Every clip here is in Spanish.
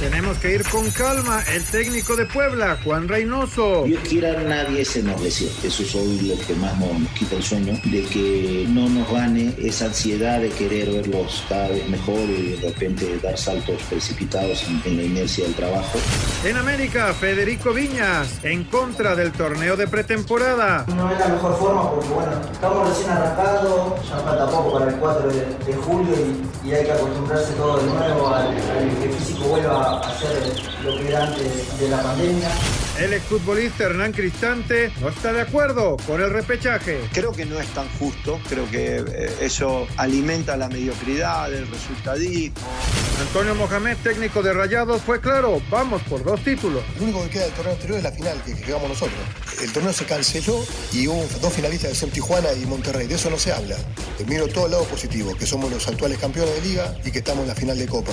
Tenemos que ir con calma. El técnico de Puebla, Juan Reynoso. Dios quiera, nadie se nos lesione. Eso es hoy lo que más nos quita el sueño, de que no nos gane esa ansiedad de querer verlos cada vez mejor y de repente dar saltos precipitados en, en la inercia del trabajo. En América, Federico Viñas, en contra del torneo de pretemporada. No es la mejor forma porque, bueno, estamos recién arrancados, ya falta poco para el 4 de, de julio y, y hay que acostumbrarse todo de nuevo al, al que el físico vuelva a ser lo que era antes de la pandemia. El exfutbolista Hernán Cristante no está de acuerdo con el repechaje. Creo que no es tan justo, creo que eh, eso alimenta la mediocridad, el resultadismo. Antonio Mohamed, técnico de Rayados, fue claro, vamos por dos títulos. Lo único que queda del torneo anterior es la final que, jugamos nosotros. El torneo se canceló y hubo dos finalistas que son Tijuana y Monterrey. De eso no se habla. Miro todo el lado positivo, que somos los actuales campeones de liga y que estamos en la final de Copa.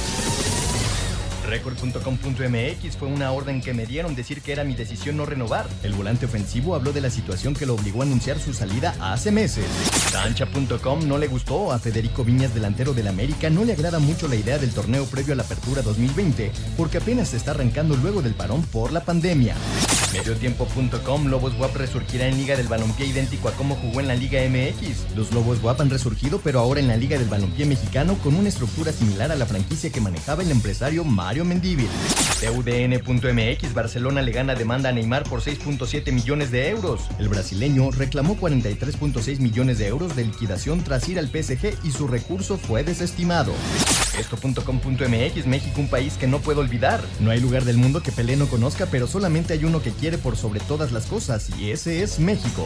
Record.com.mx fue una orden que me dieron decir que era mi decisión no renovar. El volante ofensivo habló de la situación que lo obligó a anunciar su salida hace meses. Cancha.com no le gustó a Federico Viñas, delantero del América, no le agrada mucho la idea del torneo previo a la apertura 2020, porque apenas se está arrancando luego del parón por la pandemia. Mediotiempo.com Lobos WAP resurgirá en Liga del Balompié idéntico a como jugó en la Liga MX. Los Lobos WAP han resurgido, pero ahora en la Liga del Balompié mexicano con una estructura similar a la franquicia que manejaba el empresario Mario Mendívil. TUDN.mx Barcelona le gana demanda a Neymar por 6.7 millones de euros. El brasileño reclamó 43.6 millones de euros de liquidación tras ir al PSG y su recurso fue desestimado. Esto.com.mx México un país que no puedo olvidar. No hay lugar del mundo que Pelé no conozca, pero solamente hay uno que quiere por sobre todas las cosas y ese es México.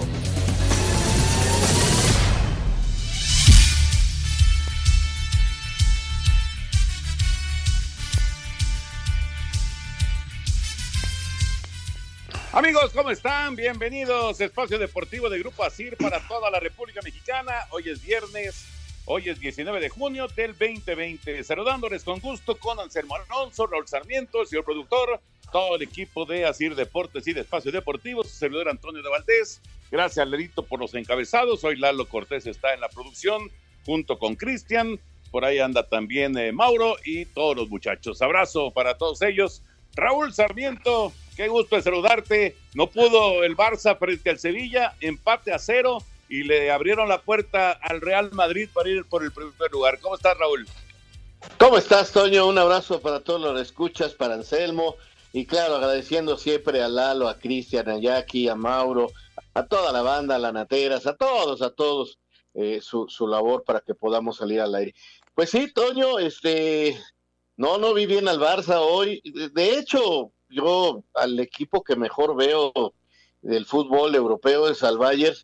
Amigos, ¿cómo están? Bienvenidos a Espacio Deportivo de Grupo ASIR para toda la República Mexicana. Hoy es viernes, hoy es 19 de junio del 2020. Saludándoles con gusto con Anselmo Alonso, Raúl Sarmiento, el señor productor, todo el equipo de ASIR Deportes y de Espacio Deportivo, su servidor Antonio de Valdés. Gracias, Lerito, por los encabezados. Hoy Lalo Cortés está en la producción junto con Cristian. Por ahí anda también eh, Mauro y todos los muchachos. Abrazo para todos ellos. Raúl Sarmiento, qué gusto de saludarte. No pudo el Barça frente al Sevilla, empate a cero y le abrieron la puerta al Real Madrid para ir por el primer lugar. ¿Cómo estás, Raúl? ¿Cómo estás, Toño? Un abrazo para todos los escuchas, para Anselmo. Y claro, agradeciendo siempre a Lalo, a Cristian, a Jackie, a Mauro, a toda la banda, a la Nateras, a todos, a todos, eh, su, su labor para que podamos salir al aire. Pues sí, Toño, este, no, no vi bien al Barça hoy. De hecho, yo al equipo que mejor veo del fútbol europeo es al Bayern,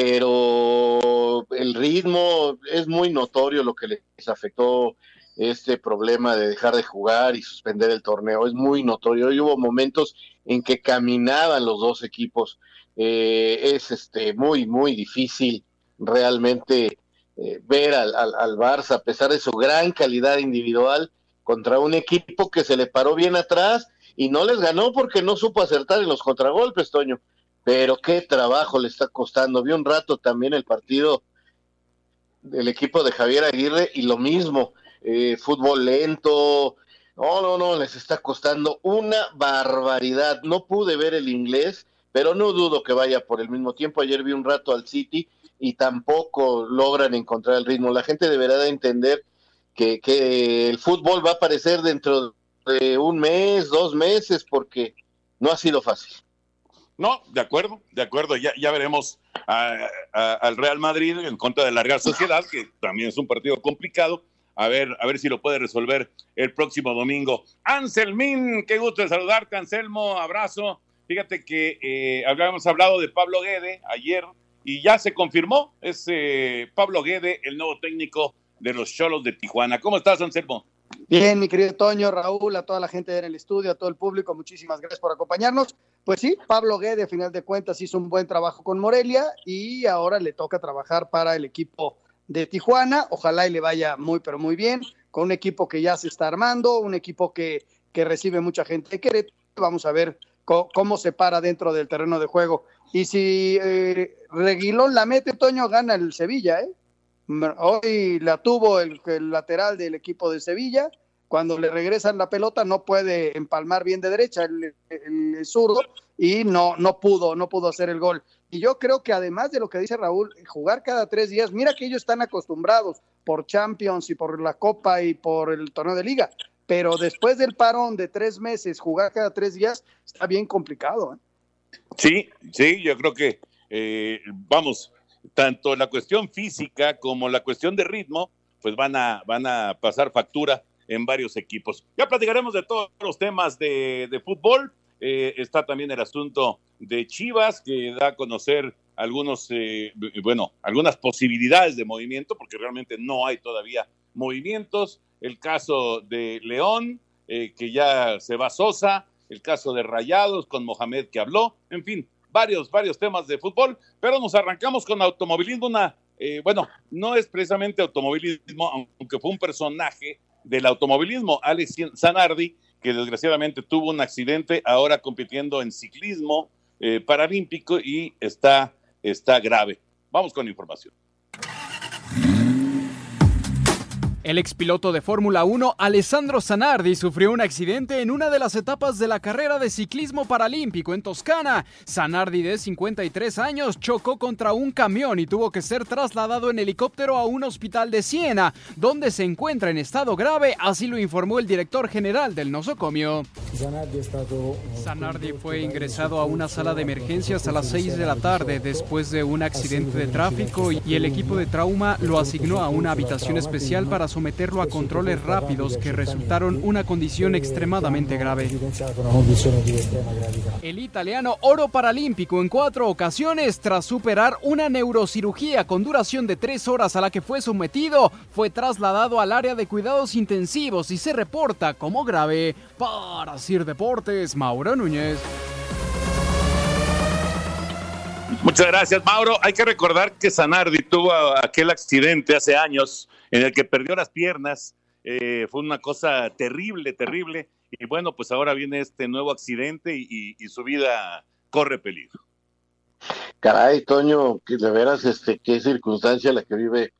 pero el ritmo es muy notorio lo que les afectó este problema de dejar de jugar y suspender el torneo. Es muy notorio. Hoy hubo momentos en que caminaban los dos equipos. Eh, es este muy, muy difícil realmente eh, ver al, al, al Barça, a pesar de su gran calidad individual, contra un equipo que se le paró bien atrás y no les ganó porque no supo acertar en los contragolpes, Toño. Pero qué trabajo le está costando. Vi un rato también el partido del equipo de Javier Aguirre y lo mismo, eh, fútbol lento, No, no, no, les está costando una barbaridad. No pude ver el inglés, pero no dudo que vaya por el mismo tiempo. Ayer vi un rato al City y tampoco logran encontrar el ritmo. La gente deberá de entender que, que el fútbol va a aparecer dentro de un mes, dos meses, porque no ha sido fácil. No, de acuerdo, de acuerdo. Ya, ya veremos a- al Real Madrid en contra de la Real Sociedad, que también es un partido complicado. A ver, a ver si lo puede resolver el próximo domingo. Anselmín, qué gusto de saludarte, Anselmo, abrazo. Fíjate que eh, habíamos hablado de Pablo Guede ayer y ya se confirmó, es eh, Pablo Guede, el nuevo técnico de los Cholos de Tijuana. ¿Cómo estás, Anselmo? Bien, mi querido Toño, Raúl, a toda la gente en el estudio, a todo el público, muchísimas gracias por acompañarnos. Pues sí, Pablo Guede, a final de cuentas, hizo un buen trabajo con Morelia y ahora le toca trabajar para el equipo de Tijuana. Ojalá y le vaya muy, pero muy bien, con un equipo que ya se está armando, un equipo que, que recibe mucha gente de Querétaro. Vamos a ver cómo se para dentro del terreno de juego. Y si eh, Reguilón la mete, Toño gana el Sevilla, ¿eh? Hoy la tuvo el, el lateral del equipo de Sevilla. Cuando le regresan la pelota no puede empalmar bien de derecha el, zurdo y no, no pudo, no pudo hacer el gol. Y yo creo que además de lo que dice Raúl, jugar cada tres días, mira que ellos están acostumbrados por Champions y por la Copa y por el torneo de liga, pero después del parón de tres meses, jugar cada tres días está bien complicado. ¿eh? Sí, sí, yo creo que, eh, vamos, tanto la cuestión física como la cuestión de ritmo, pues van a, van a pasar factura en varios equipos. Ya platicaremos de todos los temas de, fútbol. Eh, está también el asunto de Chivas, que da a conocer algunos, eh, bueno, algunas posibilidades de movimiento, porque realmente no hay todavía movimientos. El caso de León, eh, que ya se va Sosa, el caso de Rayados con Mohamed que habló, en fin, varios, varios temas de fútbol, pero nos arrancamos con automovilismo, eh, bueno, no es precisamente automovilismo, aunque fue un personaje del automovilismo, Alex Zanardi, que desgraciadamente tuvo un accidente ahora compitiendo en ciclismo eh, paralímpico y está, está grave. Vamos con información. El expiloto de Fórmula 1, Alessandro Zanardi, sufrió un accidente en una de las etapas de la carrera de ciclismo paralímpico en Toscana. Zanardi, de 53 años, chocó contra un camión y tuvo que ser trasladado en helicóptero a un hospital de Siena, donde se encuentra en estado grave, así lo informó el director general del nosocomio. Zanardi fue ingresado a una sala de emergencias a las 6 de la tarde después de un accidente de tráfico y el equipo de trauma lo asignó a una habitación especial para someterlo a controles rápidos que resultaron una condición extremadamente grave. El italiano oro paralímpico en cuatro ocasiones tras superar una neurocirugía con duración de tres horas a la que fue sometido, fue trasladado al área de cuidados intensivos y se reporta como grave. Para Sir Deportes, Mauro Núñez. Muchas gracias, Mauro. Hay que recordar que Zanardi tuvo aquel accidente hace años en el que perdió las piernas. Eh, fue una cosa terrible, terrible. Y bueno, pues ahora viene este nuevo accidente y, su vida corre peligro. Caray, Toño, de veras, este, qué circunstancia la que vive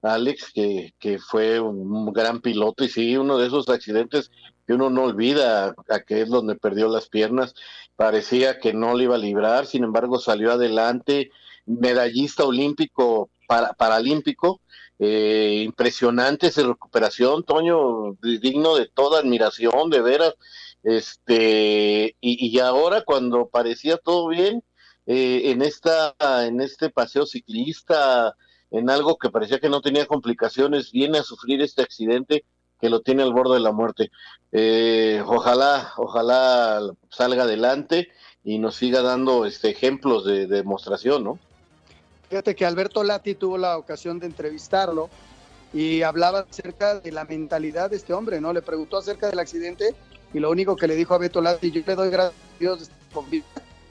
Alex, que, que fue un gran piloto y sí, uno de esos accidentes que uno no olvida, a que es donde perdió las piernas, parecía que no le iba a librar, sin embargo salió adelante, medallista olímpico, para, paralímpico, eh, impresionante esa recuperación, Toño, digno de toda admiración, de veras, este, y, y ahora cuando parecía todo bien, eh, en esta, en este paseo ciclista, en algo que parecía que no tenía complicaciones, viene a sufrir este accidente que lo tiene al borde de la muerte. Eh, ojalá, ojalá salga adelante y nos siga dando este ejemplos de, de demostración, ¿no? Fíjate que Alberto Lati tuvo la ocasión de entrevistarlo y hablaba acerca de la mentalidad de este hombre, ¿no? Le preguntó acerca del accidente y lo único que le dijo a Beto Lati, yo le doy gracias a Dios de estar con vida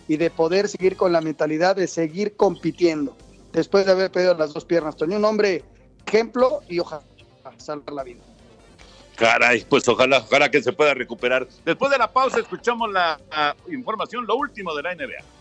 y de poder seguir con la mentalidad de seguir compitiendo después de haber perdido las dos piernas. Tenía un hombre ejemplo y ojalá salvar la vida. Caray, pues ojalá, ojalá que se pueda recuperar. Después de la pausa escuchamos la información, lo último de la NBA.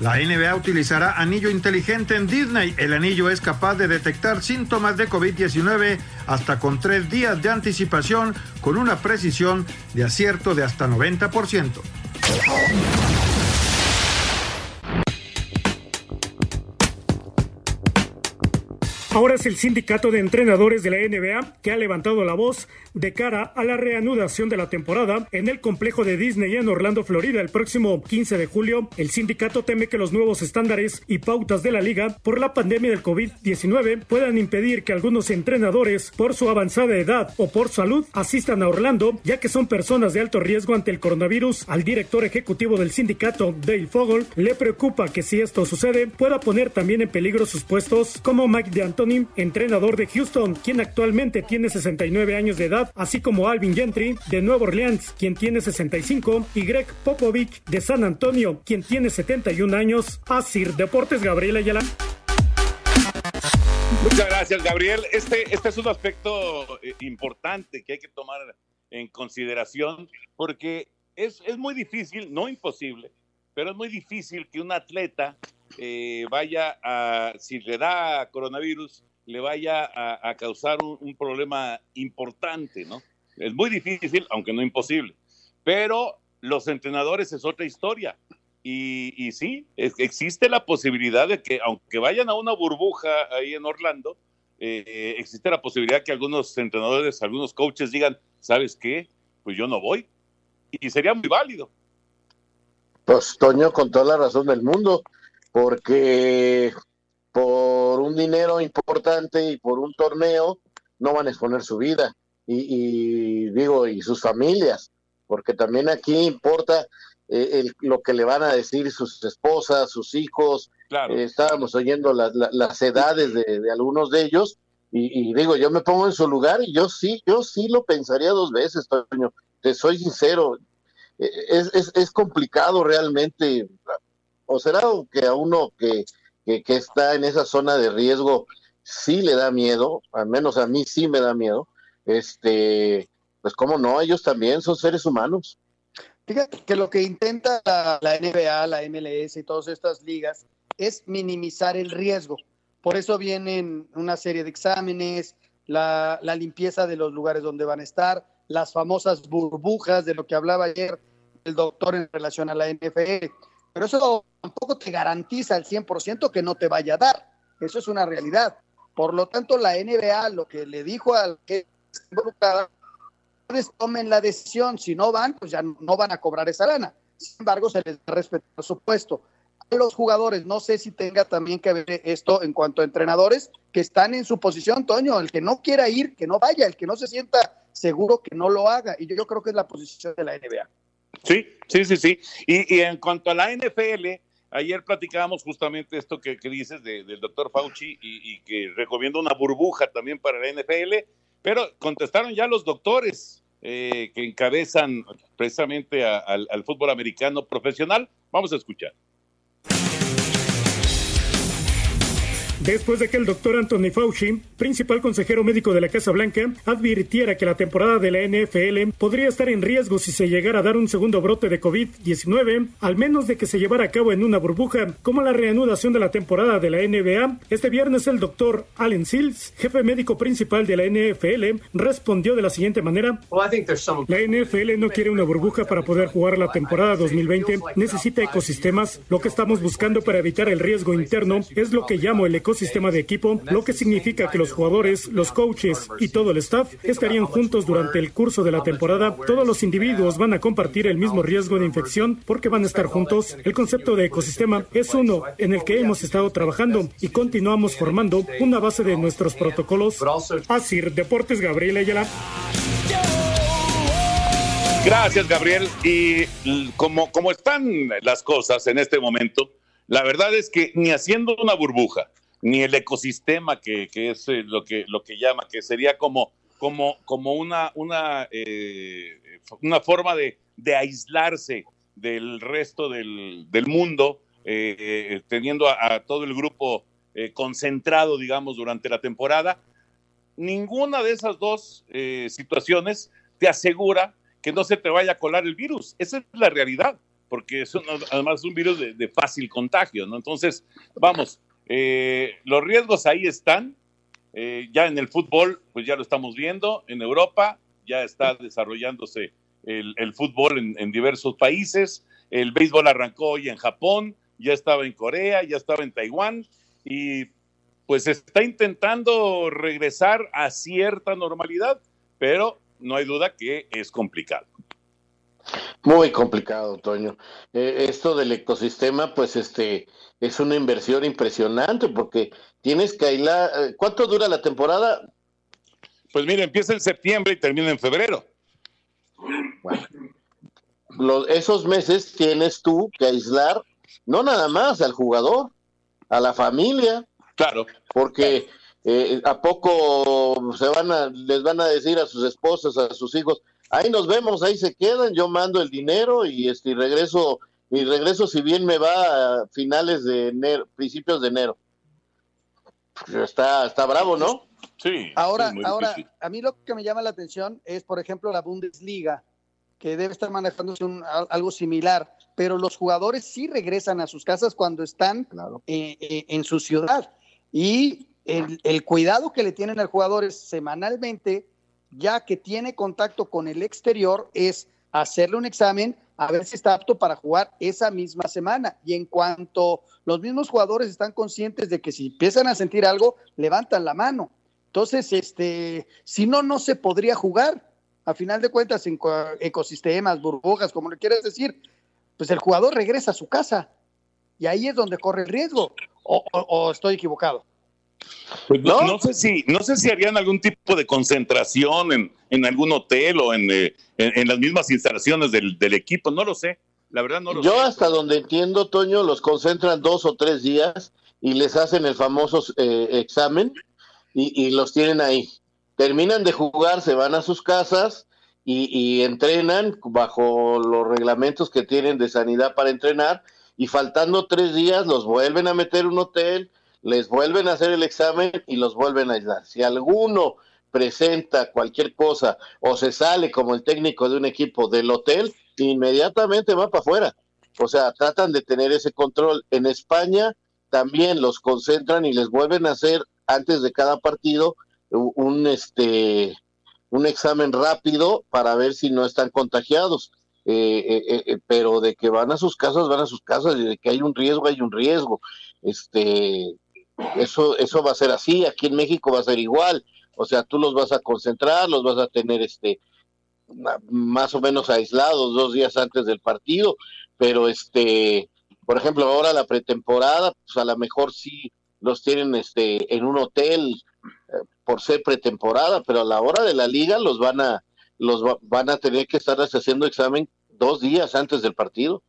La NBA utilizará anillo inteligente en Disney. El anillo es capaz de detectar síntomas de COVID-19 hasta con tres días de anticipación con una precisión de acierto de hasta 90%. Ahora es el sindicato de entrenadores de la NBA que ha levantado la voz de cara a la reanudación de la temporada en el complejo de Disney en Orlando, Florida, el próximo 15 de julio. El sindicato teme que los nuevos estándares y pautas de la liga por la pandemia del COVID-19 puedan impedir que algunos entrenadores, por su avanzada edad o por salud, asistan a Orlando, ya que son personas de alto riesgo ante el coronavirus. Al director ejecutivo del sindicato, Dale Fogel, le preocupa que si esto sucede, pueda poner también en peligro sus puestos, como Mike entrenador de Houston, quien actualmente tiene 69 años de edad, así como Alvin Gentry de Nueva Orleans, quien tiene 65, y Greg Popovich de San Antonio, quien tiene 71 años. Asir Deportes Gabriel Ayala. Muchas gracias, Gabriel. Este, este es un aspecto eh, importante que hay que tomar en consideración porque es, es muy difícil, no imposible, pero es muy difícil que un atleta eh, vaya a, si le da coronavirus, le vaya a, causar un, problema importante, ¿no? Es muy difícil, aunque no imposible. Pero los entrenadores es otra historia. Y, sí, existe la posibilidad de que, aunque vayan a una burbuja ahí en Orlando, eh, existe la posibilidad que algunos entrenadores, algunos coaches digan, ¿sabes qué? Pues yo no voy. Y sería muy válido. Pues Toño, con toda la razón del mundo, porque por un dinero importante y por un torneo no van a exponer su vida. Y, digo y sus familias porque también aquí importa eh, lo que le van a decir sus esposas sus hijos. Eh, estábamos oyendo las edades de, algunos de ellos y, digo yo me pongo en su lugar y yo sí yo sí lo pensaría dos veces Toño te soy sincero. Eh, es, es, es complicado realmente o será que a uno que, que, está en esa zona de riesgo sí le da miedo, al menos a mí sí me da miedo, este, pues cómo no, ellos también son seres humanos. Fíjate que lo que intenta la, NBA, la MLS y todas estas ligas es minimizar el riesgo. Por eso vienen una serie de exámenes, la, la, limpieza de los lugares donde van a estar, las famosas burbujas de lo que hablaba ayer el doctor en relación a la NFL. Pero eso tampoco te garantiza al 100% que no te vaya a dar. Eso es una realidad. Por lo tanto, la NBA lo que le dijo al que involucrada, tomen la decisión, si no van, pues ya no van a cobrar esa lana. Sin embargo, se les respeta por supuesto. A los jugadores, no sé si tenga también que ver esto en cuanto a entrenadores que están en su posición, Toño, el que no quiera ir, que no vaya, el que no se sienta seguro, que no lo haga. Y yo, yo creo que es la posición de la NBA. Sí, sí, sí, sí. Y, en cuanto a la NFL, ayer platicábamos justamente esto que, dices del doctor Fauci y, que recomienda una burbuja también para la NFL, pero contestaron ya los doctores eh, que encabezan precisamente al fútbol americano profesional. Vamos a escuchar. Después de que el doctor Anthony Fauci, principal consejero médico de la Casa Blanca, advirtiera que la temporada de la NFL podría estar en riesgo si se llegara a dar un segundo brote de COVID-19, al menos de que se llevara a cabo en una burbuja, como la reanudación de la temporada de la NBA. Este viernes el doctor Allen Sills, jefe médico principal de la NFL, respondió de la siguiente manera. La NFL no quiere una burbuja para poder jugar la temporada 2020, necesita ecosistemas. Lo que estamos buscando para evitar el riesgo interno es lo que llamo el ecosistema ecosistema de equipo, lo que significa que los jugadores, los coaches y todo el staff estarían juntos durante el curso de la temporada. Todos los individuos van a compartir el mismo riesgo de infección porque van a estar juntos. El concepto de ecosistema es uno en el que hemos estado trabajando y continuamos formando una base de nuestros protocolos. Asir Deportes Gabriel Ayala. Gracias, Gabriel. Y como, como están las cosas en este momento, la verdad es que ni haciendo una burbuja, ni el ecosistema que, es eh, lo, que, lo que llama, que sería como como, como una, una, eh, una forma de, de, aislarse del resto del, del mundo, eh, teniendo a, todo el grupo eh, concentrado, digamos, durante la temporada. Ninguna de esas dos eh, situaciones te asegura que no se te vaya a colar el virus. Esa es la realidad, porque es un, además un virus de, de, fácil contagio, ¿no? Entonces, vamos, eh, los riesgos ahí están. Eh, ya en el fútbol, pues ya lo estamos viendo. En Europa ya está desarrollándose el, el fútbol en, en, diversos países. El béisbol arrancó hoy en Japón, ya estaba en Corea, ya estaba en Taiwán y pues está intentando regresar a cierta normalidad, pero no hay duda que es complicado. Muy complicado, Toño. Eh, esto del ecosistema, pues este, es una inversión impresionante porque tienes que aislar. Eh, ¿Cuánto dura la temporada? Pues mira, empieza en septiembre y termina en febrero. Bueno, los, esos meses tienes tú que aislar, no nada más al jugador, a la familia. Claro. Porque eh, a poco se van a, les van a decir a sus esposas, a sus hijos, ahí nos vemos, ahí se quedan, yo mando el dinero y este y regreso, y regreso si bien me va a finales de enero, principios de enero. Está, está bravo, ¿no? Sí. Ahora, ahora, a mí lo que me llama la atención es, por ejemplo, la Bundesliga, que debe estar manejándose un, algo similar, pero los jugadores sí regresan a sus casas cuando están claro. eh, eh, en su ciudad. Y el, el, cuidado que le tienen al jugador es semanalmente, ya que tiene contacto con el exterior, es hacerle un examen a ver si está apto para jugar esa misma semana. Y en cuanto los mismos jugadores están conscientes de que si empiezan a sentir algo, levantan la mano. Entonces, este, si no, no se podría jugar. A final de cuentas, en ecosistemas, burbujas, como le quieras decir, pues el jugador regresa a su casa. Y ahí es donde corre el riesgo. o, o, o estoy equivocado? Pues no, no, sé si, no sé si harían algún tipo de concentración en, en algún hotel o en, eh, en, en, las mismas instalaciones del, del, equipo, no lo sé. La verdad no lo Yo sé. hasta donde entiendo, Toño, los concentran dos o tres días y les hacen el famoso eh, examen y, y, los tienen ahí. Terminan de jugar, se van a sus casas y, y entrenan bajo los reglamentos que tienen de sanidad para entrenar y faltando tres días los vuelven a meter un hotel les vuelven a hacer el examen y los vuelven a aislar. Si alguno presenta cualquier cosa o se sale como el técnico de un equipo del hotel, inmediatamente va para afuera. O sea, tratan de tener ese control. En España también los concentran y les vuelven a hacer antes de cada partido un este un examen rápido para ver si no están contagiados. Eh, eh, eh, pero de que van a sus casas, van a sus casas, y de que hay un riesgo, hay un riesgo. Este, eso, eso va a ser así, aquí en México va a ser igual, o sea, tú los vas a concentrar, los vas a tener este más o menos aislados dos días antes del partido, pero este, por ejemplo, ahora la pretemporada, pues a lo mejor sí los tienen este en un hotel eh, por ser pretemporada, pero a la hora de la liga los van a los va, van a tener que estar haciendo examen dos días antes del partido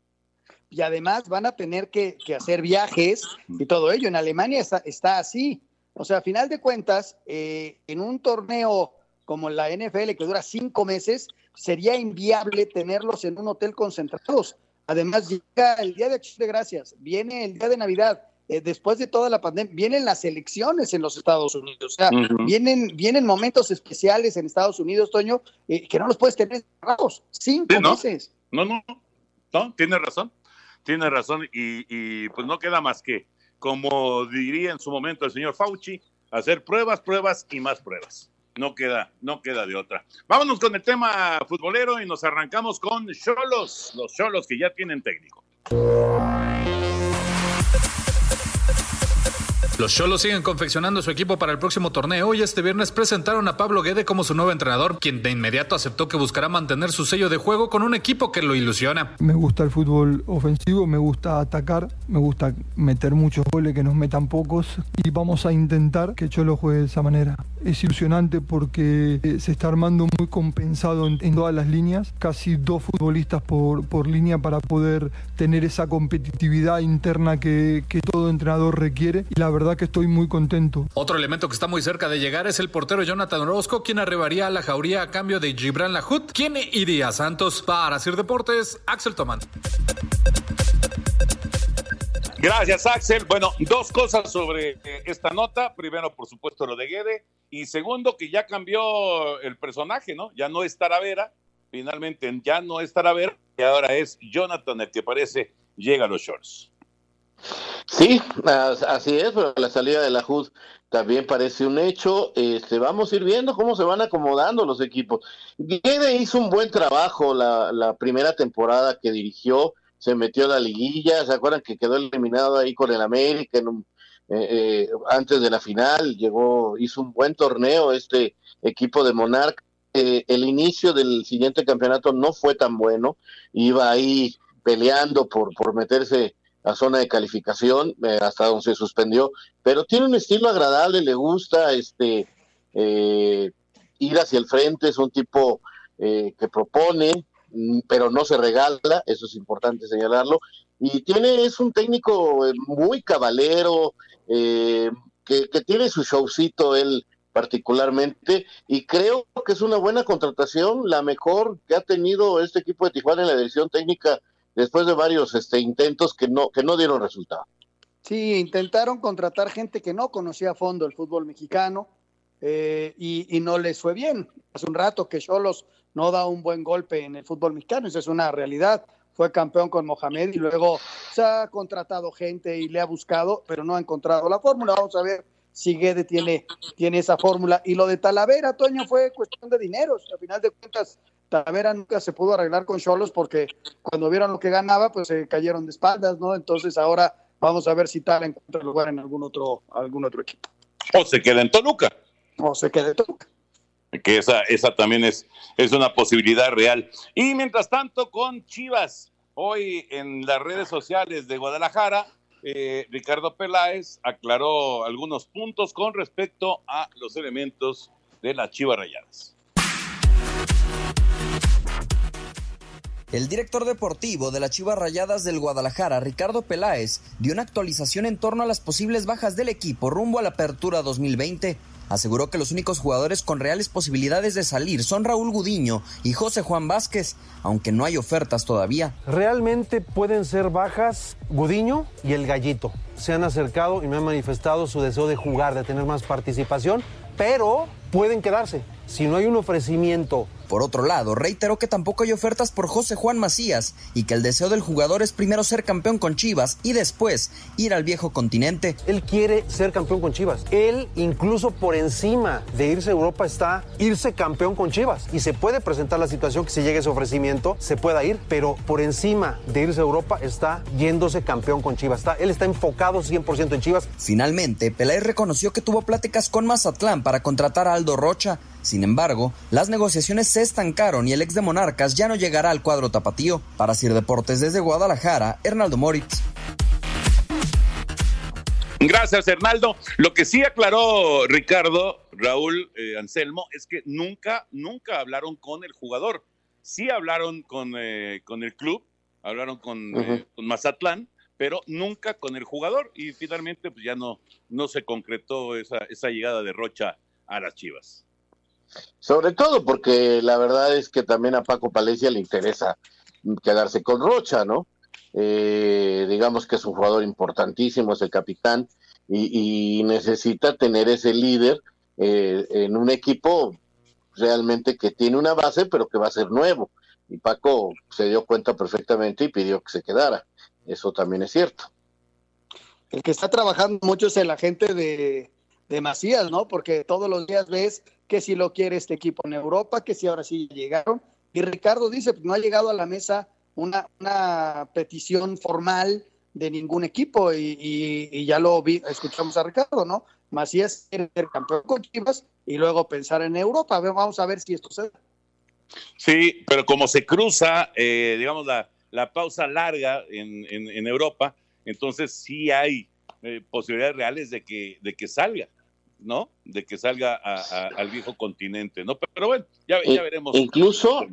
y además van a tener que, que, hacer viajes y todo ello. En Alemania está, está así. O sea, a final de cuentas, eh, en un torneo como la NFL que dura cinco meses, sería inviable tenerlos en un hotel concentrados. Además, llega el Día de Acción de Gracias, viene el Día de Navidad, eh, después de toda la pandemia, vienen las elecciones en los Estados Unidos. O sea, uh -huh. vienen, vienen momentos especiales en Estados Unidos, Toño, eh, que no los puedes tener cerrados. Cinco sí, ¿no? meses. No, no, no, tienes razón tiene razón y, pues no queda más que, como diría en su momento el señor Fauci, hacer pruebas, pruebas y más pruebas. No queda, no queda de otra. Vámonos con el tema futbolero y nos arrancamos con Cholos, los Cholos que ya tienen técnico. Los Cholos siguen confeccionando su equipo para el próximo torneo y este viernes presentaron a Pablo Guede como su nuevo entrenador, quien de inmediato aceptó que buscará mantener su sello de juego con un equipo que lo ilusiona. Me gusta el fútbol ofensivo, me gusta atacar, me gusta meter muchos goles, que nos metan pocos y vamos a intentar que Cholo juegue de esa manera. Es ilusionante porque eh, se está armando muy compensado en, todas las líneas, casi dos futbolistas por, por línea para poder tener esa competitividad interna que, que todo entrenador requiere y la verdad verdad que estoy muy contento. Otro elemento que está muy cerca de llegar es el portero Jonathan Orozco, quien arribaría a la jauría a cambio de Gibran Lahut, quien iría a Santos. Para Sir Deportes, Axel Tomán. Gracias, Axel. Bueno, dos cosas sobre eh, esta nota. Primero, por supuesto, lo de Guede. Y segundo, que ya cambió el personaje, ¿no? Ya no es Taravera. Finalmente ya no es Taravera. Y ahora es Jonathan el que parece llega a los shorts. Sí, así es, pero la salida de la HUD también parece un hecho. Este, vamos a ir viendo cómo se van acomodando los equipos. Guede hizo un buen trabajo la, primera temporada que dirigió se metió a la liguilla, ¿se acuerdan que quedó eliminado ahí con el América en eh, eh, antes de la final? Llegó, hizo un buen torneo este equipo de Monarca. Eh, el inicio del siguiente campeonato no fue tan bueno, iba ahí peleando por, por meterse a zona de calificación hasta donde se suspendió, pero tiene un estilo agradable, le gusta este ir hacia el frente, es un tipo que propone, Mm, pero no se regala, eso es importante señalarlo. Y tiene, es un técnico eh, muy cabalero, eh, que, tiene su showcito él particularmente, y creo que es una buena contratación, la mejor que ha tenido este equipo de Tijuana en la dirección técnica después de varios este, intentos que no, que no dieron resultado. Sí, intentaron contratar gente que no conocía a fondo el fútbol mexicano eh, y, y, no les fue bien. Hace un rato que Cholos no da un buen golpe en el fútbol mexicano, eso es una realidad. Fue campeón con Mohamed y luego se ha contratado gente y le ha buscado, pero no ha encontrado la fórmula. Vamos a ver si Guede tiene, tiene esa fórmula. Y lo de Talavera, Toño, fue cuestión de dinero. Al final de cuentas, Talavera nunca se pudo arreglar con Cholos porque cuando vieron lo que ganaba, pues se cayeron de espaldas, ¿no? Entonces ahora vamos a ver si Tal encuentra lugar en algún otro, algún otro equipo. O se queda en Toluca. O se queda en Toluca que esa, esa también es, es una posibilidad real. Y mientras tanto, con Chivas, hoy en las redes sociales de Guadalajara, eh, Ricardo Peláez aclaró algunos puntos con respecto a los elementos de las Chivas Rayadas. El director deportivo de las Chivas Rayadas del Guadalajara, Ricardo Peláez, dio una actualización en torno a las posibles bajas del equipo rumbo a la apertura 2020 aseguró que los únicos jugadores con reales posibilidades de salir son Raúl Gudiño y José Juan Vázquez, aunque no hay ofertas todavía. Realmente pueden ser bajas Gudiño y el Gallito. Se han acercado y me han manifestado su deseo de jugar, de tener más participación, pero pueden quedarse. Si no hay un ofrecimiento por otro lado, reiteró que tampoco hay ofertas por José Juan Macías y que el deseo del jugador es primero ser campeón con Chivas y después ir al viejo continente. Él quiere ser campeón con Chivas. Él incluso por encima de irse a Europa está irse campeón con Chivas. Y se puede presentar la situación que si llegue ese ofrecimiento se pueda ir, pero por encima de irse a Europa está yéndose campeón con Chivas. Está, él está enfocado 100% en Chivas. Finalmente, Peláez reconoció que tuvo pláticas con Mazatlán para contratar a Aldo Rocha. Sin embargo, las negociaciones se estancaron y el ex de Monarcas ya no llegará al cuadro tapatío. Para Sir Deportes desde Guadalajara, Hernaldo Moritz. Gracias, Hernaldo. Lo que sí aclaró Ricardo, Raúl, eh, Anselmo, es que nunca, nunca hablaron con el jugador. Sí hablaron con, eh, con el club, hablaron con, eh, con, Mazatlán, pero nunca con el jugador. Y finalmente, pues ya no, no se concretó esa, esa llegada de Rocha a las Chivas. Sobre todo porque la verdad es que también a Paco Palencia le interesa quedarse con Rocha, ¿no? Eh, digamos que es un jugador importantísimo, es el capitán, y, necesita tener ese líder eh, en un equipo realmente que tiene una base, pero que va a ser nuevo. Y Paco se dio cuenta perfectamente y pidió que se quedara. Eso también es cierto. El que está trabajando mucho es el agente de, de Macías, ¿no? Porque todos los días ves que si lo quiere este equipo en Europa, que si ahora sí llegaron. Y Ricardo dice, pues no ha llegado a la mesa una, petición formal de ningún equipo y, ya lo escuchamos a Ricardo, ¿no? Macías quiere ser campeón con Chivas y luego pensar en Europa. Vamos a ver si esto se da. Sí, pero como se cruza, eh, digamos, la, pausa larga en, en, Europa, entonces sí hay eh, posibilidades reales de que salga. ¿No? De que salga al viejo continente, ¿no? Pero bueno, ya, veremos. Incluso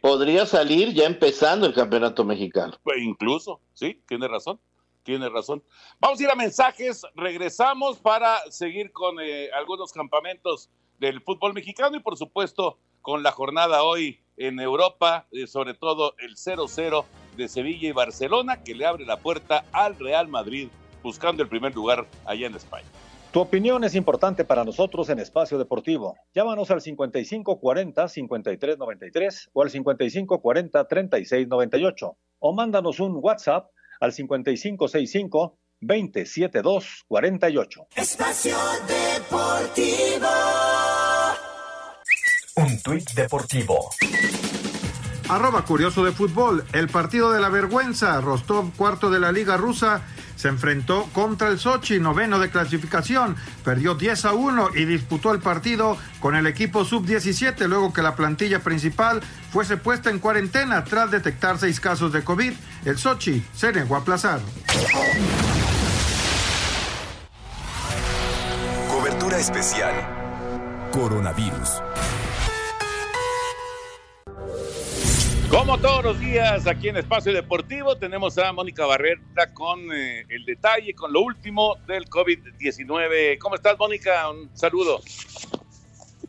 podría salir ya empezando el campeonato mexicano. Pues incluso, sí, tiene razón. tiene razón. Vamos a ir a mensajes, regresamos para seguir con eh, algunos campamentos del fútbol mexicano y por supuesto con la jornada hoy en Europa, eh, sobre todo el 0-0 de Sevilla y Barcelona, que le abre la puerta al Real Madrid buscando el primer lugar allá en España. Tu opinión es importante para nosotros en Espacio Deportivo. Llámanos al 5540-5393 o al 5540-3698 o mándanos un WhatsApp al 5565-27248. Espacio Deportivo. Un tuit deportivo. Arroba curioso de fútbol. El partido de la vergüenza. Rostov, cuarto de la Liga Rusa, se enfrentó contra el Sochi, noveno de clasificación. Perdió 10 a 1 y disputó el partido con el equipo sub-17 luego que la plantilla principal fuese puesta en cuarentena tras detectar seis casos de COVID. El Sochi se negó a aplazar. Cobertura especial. Coronavirus. Como todos los días aquí en Espacio Deportivo tenemos a Mónica Barrera con eh, el detalle, con lo último del COVID-19. ¿Cómo estás, Mónica? Un saludo.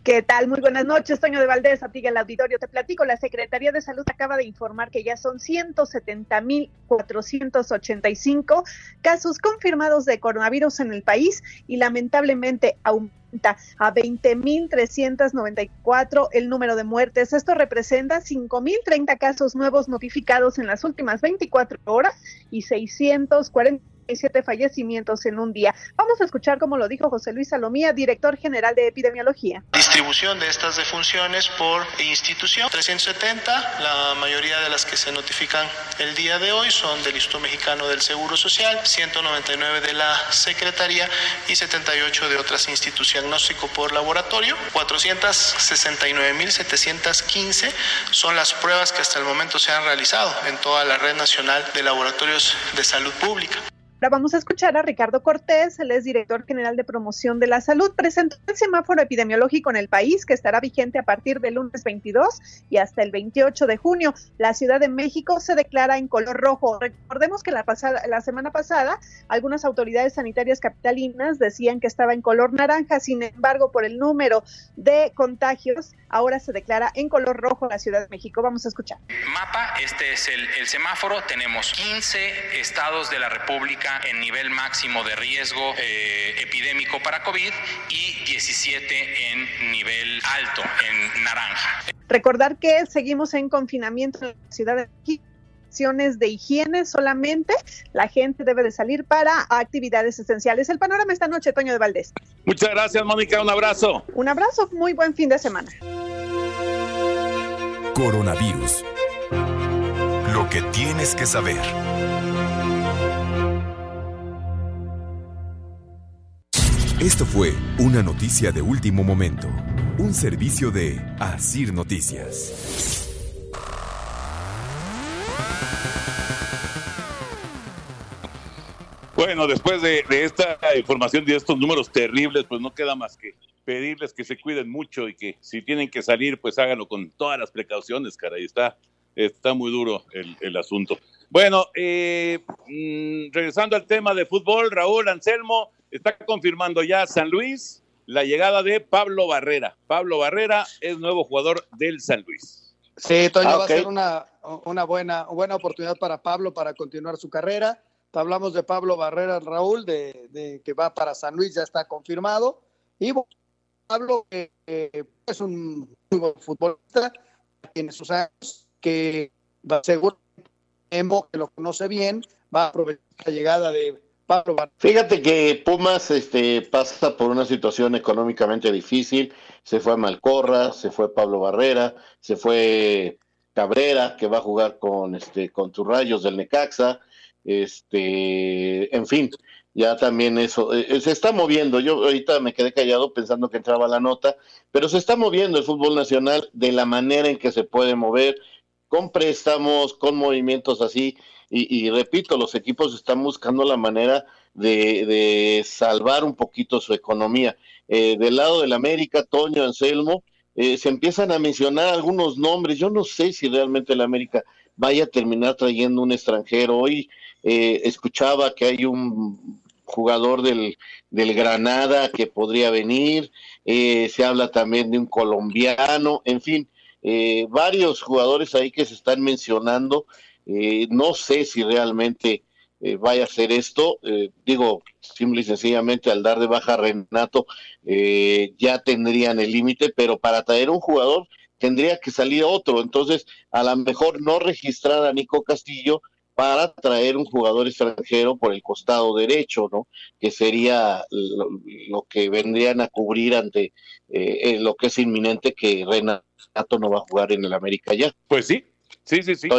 ¿Qué tal? Muy buenas noches, Toño de Valdés, a ti el auditorio. Te platico, la Secretaría de Salud acaba de informar que ya son 170.485 casos confirmados de coronavirus en el país y lamentablemente aumenta a 20.394 el número de muertes. Esto representa 5.030 casos nuevos notificados en las últimas 24 horas y 640 siete fallecimientos en un día. Vamos a escuchar cómo lo dijo José Luis Salomía, director general de epidemiología. Distribución de estas defunciones por institución, 370, la mayoría de las que se notifican el día de hoy son del Instituto Mexicano del Seguro Social, 199 de la Secretaría y 78 de otras instituciones. Diagnóstico por laboratorio, 469.715 son las pruebas que hasta el momento se han realizado en toda la red nacional de laboratorios de salud pública. Ahora vamos a escuchar a Ricardo Cortés, él es director general de promoción de la salud. Presentó el semáforo epidemiológico en el país que estará vigente a partir del lunes 22 y hasta el 28 de junio. La Ciudad de México se declara en color rojo. Recordemos que la, pasada, la semana pasada algunas autoridades sanitarias capitalinas decían que estaba en color naranja, sin embargo, por el número de contagios, ahora se declara en color rojo la Ciudad de México. Vamos a escuchar. Mapa, este es el, el semáforo. Tenemos 15 estados de la República en nivel máximo de riesgo eh, epidémico para COVID y 17 en nivel alto, en naranja. Recordar que seguimos en confinamiento en la Ciudad de México de higiene solamente, la gente debe de salir para actividades esenciales. El panorama esta noche, Toño de Valdés. Muchas gracias, Mónica. Un abrazo. Un abrazo, muy buen fin de semana. Coronavirus. Lo que tienes que saber. Esto fue una noticia de último momento, un servicio de Asir Noticias. Bueno, después de, esta información y de estos números terribles, pues no queda más que pedirles que se cuiden mucho y que si tienen que salir, pues háganlo con todas las precauciones, caray. Está, está muy duro el, asunto. Bueno, eh, mm, regresando al tema de fútbol, Raúl Anselmo, está confirmando ya San Luis la llegada de Pablo Barrera. Pablo Barrera es nuevo jugador del San Luis. Sí, Toño, ah, va a ser una, una buena, buena oportunidad para Pablo para continuar su carrera. Hablamos de Pablo Barrera, Raúl, de, que va para San Luis, ya está confirmado. Y Pablo eh, es un muy buen futbolista, tiene sus años, que seguro que lo conoce bien, va a aprovechar la llegada de Fíjate que Pumas este, pasa por una situación económicamente difícil. Se fue a Malcorra, se fue Pablo Barrera, se fue Cabrera, que va a jugar con, este, con Turrayos del Necaxa. Este, en fin, ya también eso eh, eh, se está moviendo. Yo ahorita me quedé callado pensando que entraba la nota, pero se está moviendo el fútbol nacional de la manera en que se puede mover, con préstamos, con movimientos así y, repito, los equipos están buscando la manera de, salvar un poquito su economía. Eh, del lado del América, Toño, Anselmo, eh, se empiezan a mencionar algunos nombres. Yo no sé si realmente el América vaya a terminar trayendo un extranjero. Hoy eh, escuchaba que hay un jugador del, del Granada que podría venir, eh, se habla también de un colombiano, en fin, eh, varios jugadores ahí que se están mencionando. No sé si realmente vaya a ser esto. digo, simple y sencillamente al dar de baja a Renato ya tendrían el límite, pero para traer un jugador tendría que salir otro. Entonces, a lo mejor no registrar a Nico Castillo para traer un jugador extranjero por el costado derecho, ¿no? Que sería lo, que vendrían a cubrir ante eh, lo que es inminente que Renato no va a jugar en el América ya. Pues sí, sí, sí, sí.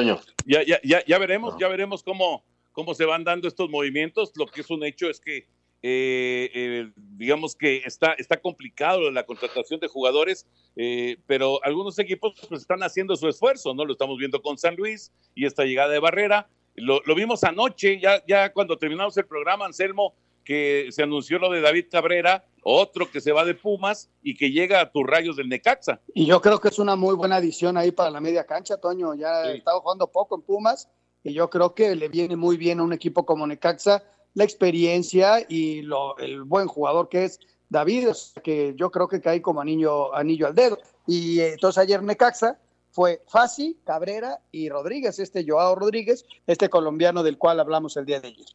Ya, ya, ya, ya veremos, ya veremos cómo, cómo se van dando estos movimientos. Lo que es un hecho es que eh, eh, digamos que está, está complicado la contratación de jugadores, eh, pero algunos equipos pues, están haciendo su esfuerzo, ¿no? Lo estamos viendo con San Luis y esta llegada de Barrera. Lo, vimos anoche, ya, ya cuando terminamos el programa, Anselmo, que se anunció lo de David Cabrera, otro que se va de Pumas y que llega a tus rayos del Necaxa. Y yo creo que es una muy buena adición ahí para la media cancha, Toño. Ya estaba jugando poco en Pumas y yo creo que le viene muy bien a un equipo como Necaxa la experiencia y lo, el buen jugador que es David, que yo creo que cae como anillo, anillo al dedo. Y eh, entonces ayer Necaxa fue Fasi, Cabrera y Rodríguez, este Joao Rodríguez, este colombiano del cual hablamos el día de ayer.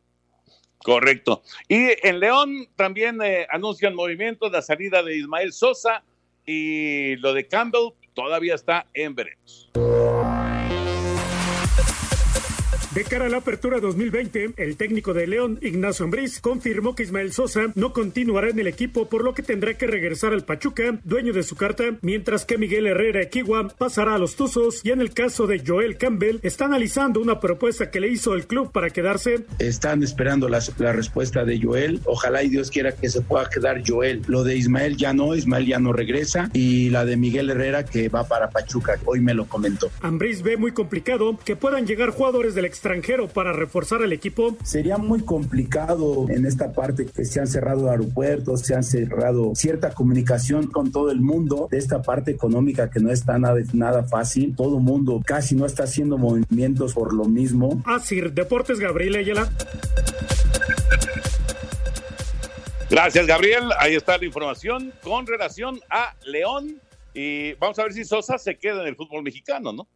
Correcto. Y en León también eh, anuncian movimientos, la salida de Ismael Sosa y lo de Campbell todavía está en veremos. De cara a la apertura 2020, el técnico de León, Ignacio Ambriz, confirmó que Ismael Sosa no continuará en el equipo, por lo que tendrá que regresar al Pachuca, dueño de su carta, mientras que Miguel Herrera Equigua pasará a los Tuzos y en el caso de Joel Campbell, está analizando una propuesta que le hizo el club para quedarse. Están esperando la, la respuesta de Joel. Ojalá y Dios quiera que se pueda quedar Joel. Lo de Ismael ya no, Ismael ya no regresa y la de Miguel Herrera que va para Pachuca, hoy me lo comentó. Ambriz ve muy complicado que puedan llegar jugadores del exterior extranjero para reforzar al equipo? Sería muy complicado en esta parte que se han cerrado aeropuertos, se han cerrado cierta comunicación con todo el mundo de esta parte económica que no está nada, nada fácil. Todo el mundo casi no está haciendo movimientos por lo mismo. Asir Deportes Gabriel Ayala. Gracias, Gabriel. Ahí está la información con relación a León. Y vamos a ver si Sosa se queda en el fútbol mexicano, ¿no?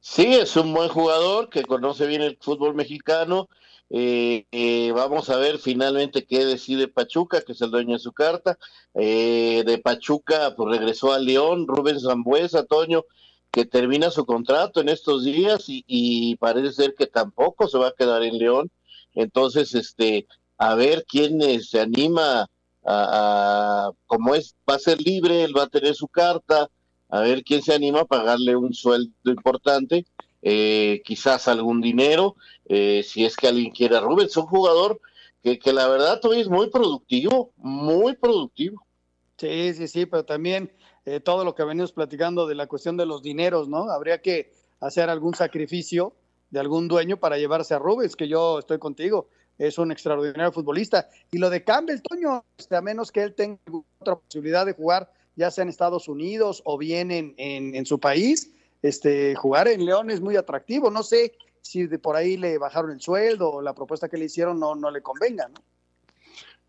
Sí, es un buen jugador que conoce bien el fútbol mexicano. Eh, eh, vamos a ver finalmente qué decide Pachuca, que es el dueño de su carta. Eh, de Pachuca, pues regresó a León, Rubén Zambuesa, Toño, que termina su contrato en estos días y, parece ser que tampoco se va a quedar en León. Entonces, este, a ver quién se anima a, a, como es, va a ser libre, él va a tener su carta, a ver quién se anima a pagarle un sueldo importante, eh, quizás algún dinero, eh, si es que alguien quiere a Rubén. Es un jugador que, que la verdad todavía es muy productivo, muy productivo. Sí, sí, sí, pero también eh, todo lo que venimos platicando de la cuestión de los dineros, ¿no? Habría que hacer algún sacrificio de algún dueño para llevarse a Rubens, que yo estoy contigo, es un extraordinario futbolista. Y lo de Campbell, Toño, a menos que él tenga otra posibilidad de jugar ya sea en Estados Unidos o bien en, su país, este, jugar en León es muy atractivo. No sé si de por ahí le bajaron el sueldo o la propuesta que le hicieron no, no le convenga, ¿no?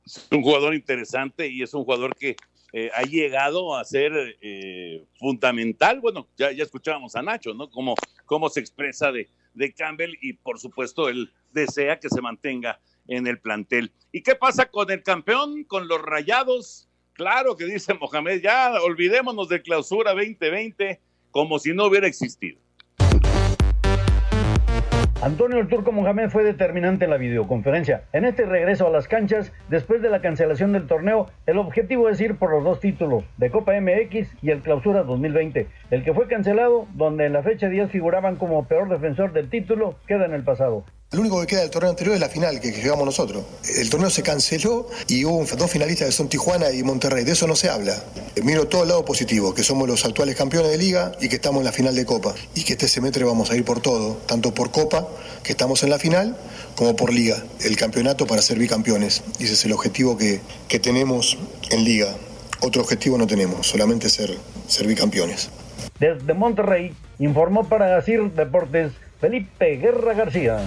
Es un jugador interesante y es un jugador que eh, ha llegado a ser eh, fundamental. Bueno, ya, ya escuchábamos a Nacho, ¿no? Cómo, cómo se expresa de, de Campbell y por supuesto él desea que se mantenga en el plantel. ¿Y qué pasa con el campeón, con los rayados? Claro que dice Mohamed, ya olvidémonos de clausura 2020 como si no hubiera existido. Antonio El Turco Mohamed fue determinante en la videoconferencia. En este regreso a las canchas, después de la cancelación del torneo, el objetivo es ir por los dos títulos, de Copa MX y el Clausura 2020. El que fue cancelado, donde en la fecha 10 figuraban como peor defensor del título, queda en el pasado. Lo único que queda del torneo anterior es la final que, jugamos nosotros. El torneo se canceló y hubo dos finalistas que son Tijuana y Monterrey. De eso no se habla. Eh, miro todo el lado positivo, que somos los actuales campeones de liga y que estamos en la final de Copa. Y que este semestre vamos a ir por todo, tanto por Copa, que estamos en la final, como por liga, el campeonato para ser bicampeones. Y ese es el objetivo que, que tenemos en liga. Otro objetivo no tenemos, solamente ser, ser bicampeones. Desde Monterrey, Informó para CIR Deportes Felipe Guerra García.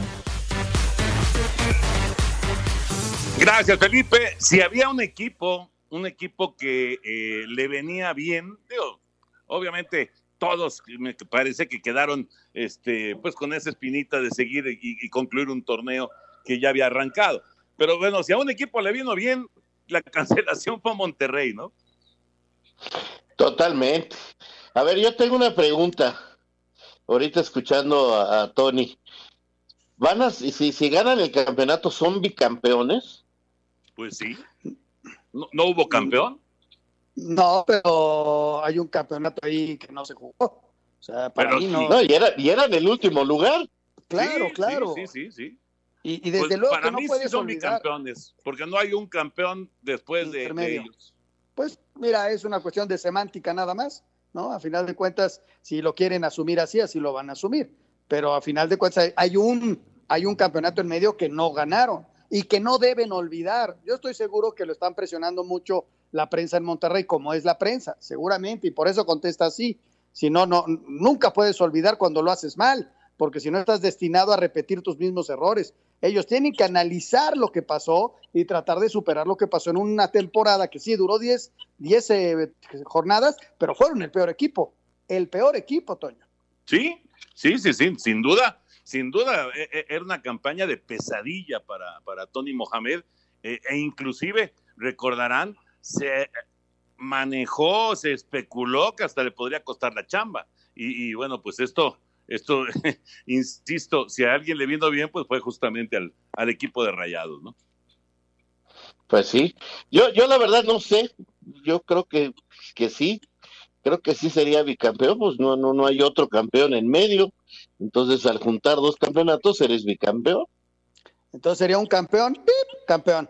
Gracias, Felipe. Si había un equipo, un equipo que eh, le venía bien, digo, obviamente todos me parece que quedaron este, pues con esa espinita de seguir y, concluir un torneo que ya había arrancado. Pero bueno, si a un equipo le vino bien, la cancelación fue a Monterrey, ¿no? Totalmente. A ver, yo tengo una pregunta. Ahorita escuchando a, a Tony. ¿Van a, si, si ganan el campeonato, son bicampeones? Pues sí. ¿No, no hubo campeón? No, pero hay un campeonato ahí que no se jugó. O sea, para Pero mí sí. no. No, y, era, y era en el último lugar. Claro, Sí, claro. Sí, sí, sí. sí. Y, y desde Pues luego para que no mí sí puedes son olvidar. bicampeones, porque no hay un campeón después de, de ellos. Pues mira, es una cuestión de semántica nada más, ¿no? A final de cuentas, si lo quieren asumir así, así lo van a asumir. Pero a final de cuentas hay- hay un, hay un campeonato en medio que no ganaron y que no deben olvidar. Yo estoy seguro que lo están presionando mucho la prensa en Monterrey, como es la prensa, seguramente, y por eso contesta así. Si no, no, nunca puedes olvidar cuando lo haces mal, porque si no estás destinado a repetir tus mismos errores. Ellos tienen que analizar lo que pasó y tratar de superar lo que pasó en una temporada que sí duró 10, 10 eh, jornadas, pero fueron el peor equipo. El peor equipo, Toño. Sí, sí, sí, sí, sin duda, sin duda, e- e- era una campaña de pesadilla para, para Tony Mohamed, eh, e inclusive, recordarán, se manejó, se especuló que hasta le podría costar la chamba. Y, y bueno, pues esto, esto, insisto, si a alguien le vino bien, pues fue justamente al, al equipo de Rayados, ¿no? Pues sí. Yo, yo la verdad no sé. Yo creo que, que sí. Creo que sí sería bicampeón, pues no, no, no hay otro campeón en medio. Entonces, al juntar dos campeonatos, eres bicampeón. Entonces sería un campeón, ¡pip! campeón.